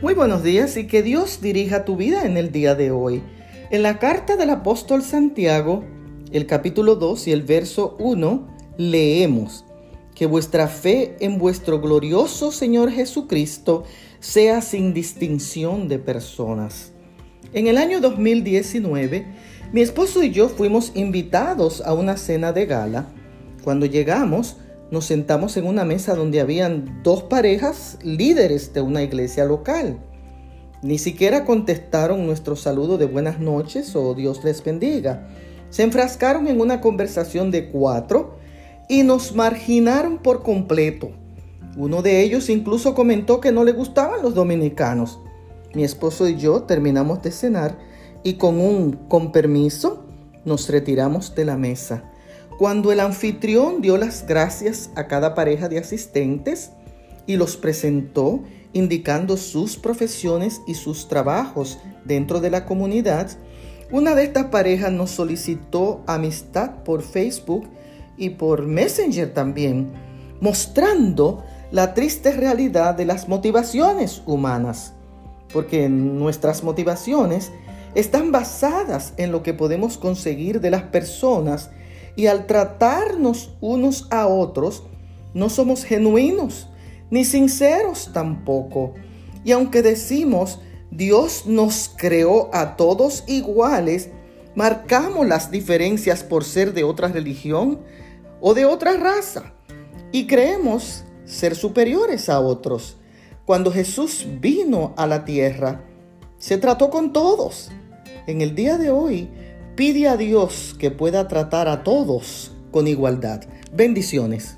Muy buenos días y que Dios dirija tu vida en el día de hoy. En la carta del apóstol Santiago, el capítulo 2 y el verso 1, leemos que vuestra fe en vuestro glorioso Señor Jesucristo sea sin distinción de personas. En el año 2019, mi esposo y yo fuimos invitados a una cena de gala. Cuando llegamos, nos sentamos en una mesa donde habían dos parejas líderes de una iglesia local. Ni siquiera contestaron nuestro saludo de buenas noches o Dios les bendiga. Se enfrascaron en una conversación de cuatro y nos marginaron por completo. Uno de ellos incluso comentó que no le gustaban los dominicanos. Mi esposo y yo terminamos de cenar y con un con permiso nos retiramos de la mesa. Cuando el anfitrión dio las gracias a cada pareja de asistentes y los presentó indicando sus profesiones y sus trabajos dentro de la comunidad, una de estas parejas nos solicitó amistad por Facebook y por Messenger también, mostrando la triste realidad de las motivaciones humanas, porque nuestras motivaciones están basadas en lo que podemos conseguir de las personas y al tratarnos unos a otros, no somos genuinos ni sinceros tampoco. Y aunque decimos, Dios nos creó a todos iguales, marcamos las diferencias por ser de otra religión o de otra raza y creemos ser superiores a otros. Cuando Jesús vino a la tierra, se trató con todos. En el día de hoy, Pide a Dios que pueda tratar a todos con igualdad. Bendiciones.